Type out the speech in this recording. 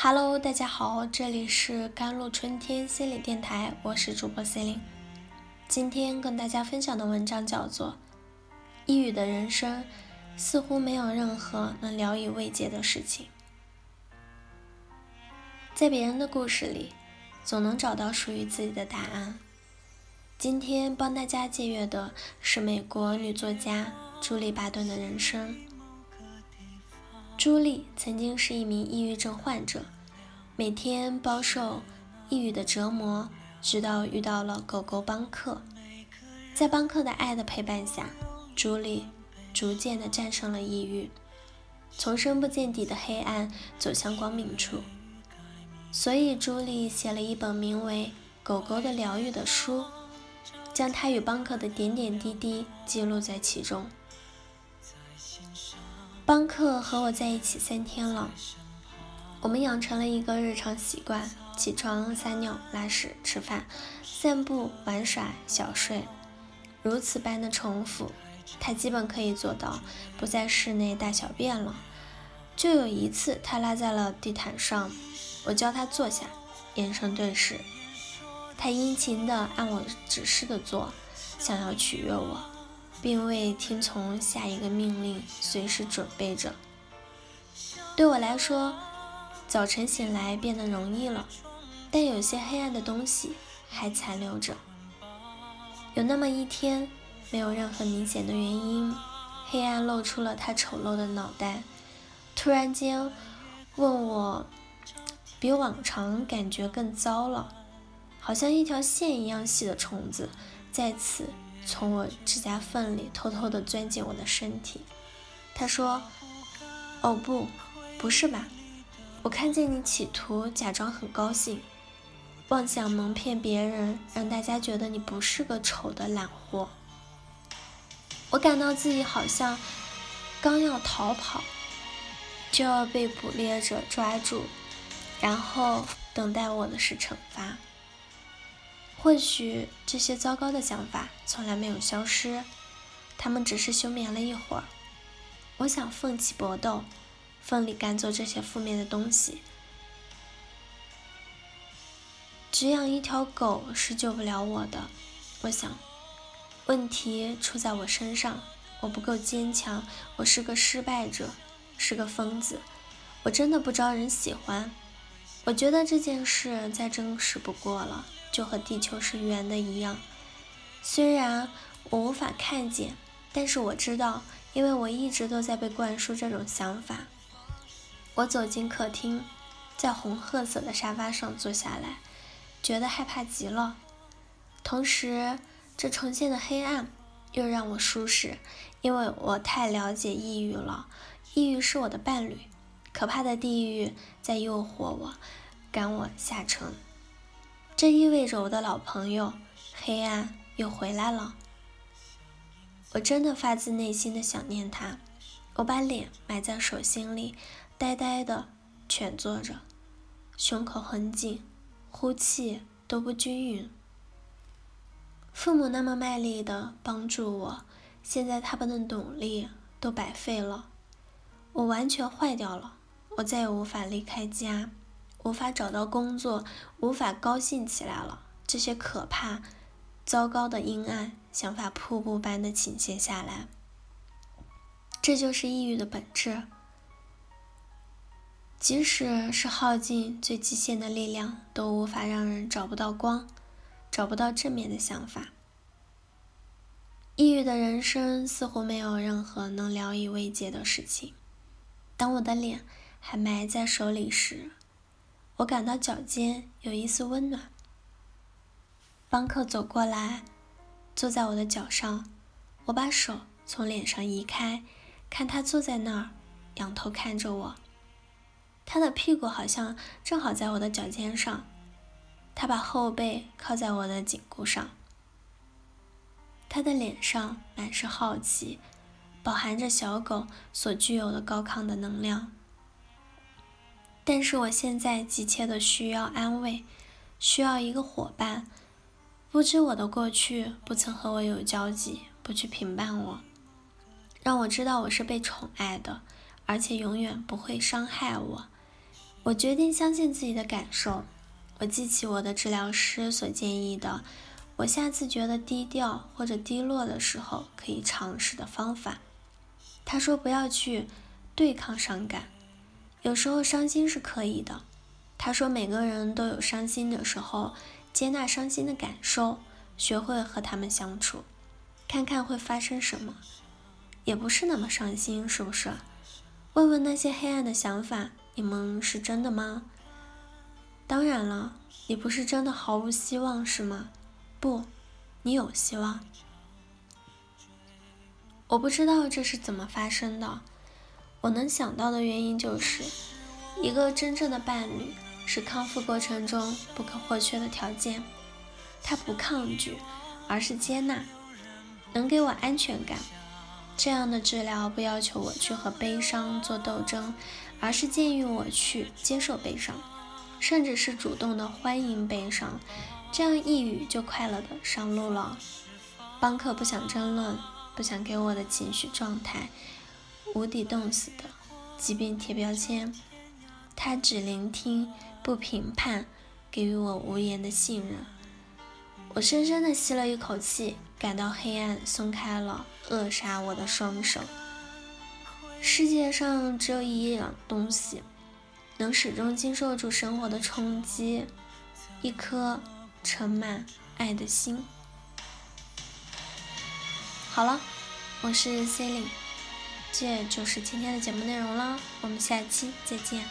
Hello，大家好，这里是甘露春天心理电台，我是主播 C 琳。今天跟大家分享的文章叫做《抑郁的人生似乎没有任何能聊以慰藉的事情》。在别人的故事里，总能找到属于自己的答案。今天帮大家借阅的是美国女作家朱莉·巴顿的人生。朱莉曾经是一名抑郁症患者，每天饱受抑郁的折磨，直到遇到了狗狗邦克。在邦克的爱的陪伴下，朱莉逐渐的战胜了抑郁，从深不见底的黑暗走向光明处。所以，朱莉写了一本名为《狗狗的疗愈》的书。将她与邦克的点点滴滴记录在其中。邦克和我在一起三天了，我们养成了一个日常习惯：起床、撒尿、拉屎、吃饭、散步、玩耍、小睡，如此般的重复，他基本可以做到不在室内大小便了。就有一次，他拉在了地毯上，我叫他坐下，眼神对视。他殷勤地按我指示的做，想要取悦我，并未听从下一个命令，随时准备着。对我来说，早晨醒来变得容易了，但有些黑暗的东西还残留着。有那么一天，没有任何明显的原因，黑暗露出了他丑陋的脑袋，突然间问我，比往常感觉更糟了。好像一条线一样细的虫子，在此从我指甲缝里偷偷地钻进我的身体。他说：“哦不，不是吧？我看见你企图假装很高兴，妄想蒙骗别人，让大家觉得你不是个丑的懒货。”我感到自己好像刚要逃跑，就要被捕猎者抓住，然后等待我的是惩罚。或许这些糟糕的想法从来没有消失，他们只是休眠了一会儿。我想奋起搏斗，奋力赶走这些负面的东西。只养一条狗是救不了我的，我想，问题出在我身上，我不够坚强，我是个失败者，是个疯子，我真的不招人喜欢。我觉得这件事再真实不过了。就和地球是圆的一样，虽然我无法看见，但是我知道，因为我一直都在被灌输这种想法。我走进客厅，在红褐色的沙发上坐下来，觉得害怕极了。同时，这重现的黑暗又让我舒适，因为我太了解抑郁了。抑郁是我的伴侣，可怕的地狱在诱惑我，赶我下沉。这意味着我的老朋友黑暗又回来了。我真的发自内心的想念他。我把脸埋在手心里，呆呆的蜷坐着，胸口很紧，呼气都不均匀。父母那么卖力的帮助我，现在他们的努力都白费了。我完全坏掉了，我再也无法离开家。无法找到工作，无法高兴起来了。这些可怕、糟糕的阴暗想法瀑布般的倾泻下来。这就是抑郁的本质。即使是耗尽最极限的力量，都无法让人找不到光，找不到正面的想法。抑郁的人生似乎没有任何能聊以慰藉的事情。当我的脸还埋在手里时。我感到脚尖有一丝温暖。邦克走过来，坐在我的脚上。我把手从脸上移开，看他坐在那儿，仰头看着我。他的屁股好像正好在我的脚尖上。他把后背靠在我的颈骨上。他的脸上满是好奇，饱含着小狗所具有的高亢的能量。但是我现在急切的需要安慰，需要一个伙伴，不知我的过去，不曾和我有交集，不去评判我，让我知道我是被宠爱的，而且永远不会伤害我。我决定相信自己的感受。我记起我的治疗师所建议的，我下次觉得低调或者低落的时候可以尝试的方法。他说不要去对抗伤感，有时候伤心是可以的。他说每个人都有伤心的时候，接纳伤心的感受，学会和他们相处，看看会发生什么，也不是那么伤心，是不是？问问那些黑暗的想法。你们是真的吗？当然了，你不是真的毫无希望是吗？不，你有希望。我不知道这是怎么发生的，我能想到的原因就是，一个真正的伴侣是康复过程中不可或缺的条件。他不抗拒，而是接纳，能给我安全感。这样的治疗不要求我去和悲伤做斗争。而是建议我去接受悲伤，甚至是主动的欢迎悲伤，这样抑郁就快乐的上路了。邦克不想争论，不想给我的情绪状态无底洞似的疾病贴标签，他只聆听不评判，给予我无言的信任。我深深的吸了一口气，感到黑暗松开了扼杀我的双手。世界上只有一样东西能始终经受住生活的冲击，一颗盛满爱的心。好了，我是 c e l i n e 这就是今天的节目内容了，我们下期再见。